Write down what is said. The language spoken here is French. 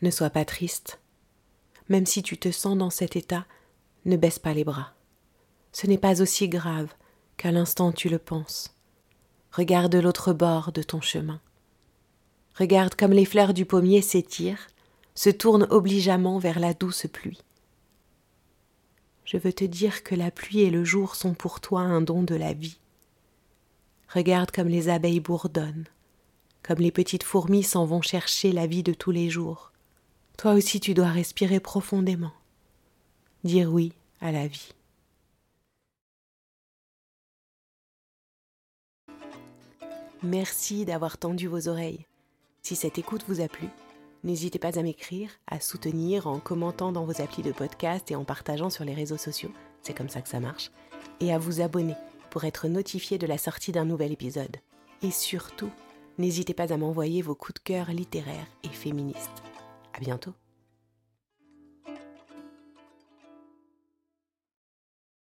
Ne sois pas triste. Même si tu te sens dans cet état, ne baisse pas les bras. Ce n'est pas aussi grave qu'à l'instant tu le penses. Regarde l'autre bord de ton chemin. Regarde comme les fleurs du pommier s'étirent, se tournent obligeamment vers la douce pluie. Je veux te dire que la pluie et le jour sont pour toi un don de la vie. Regarde comme les abeilles bourdonnent, comme les petites fourmis s'en vont chercher la vie de tous les jours. Toi aussi tu dois respirer profondément, dire oui à la vie. Merci d'avoir tendu vos oreilles. Si cette écoute vous a plu, n'hésitez pas à m'écrire, à soutenir en commentant dans vos applis de podcast et en partageant sur les réseaux sociaux, c'est comme ça que ça marche, et à vous abonner pour être notifié de la sortie d'un nouvel épisode. Et surtout, n'hésitez pas à m'envoyer vos coups de cœur littéraires et féministes. Bientôt.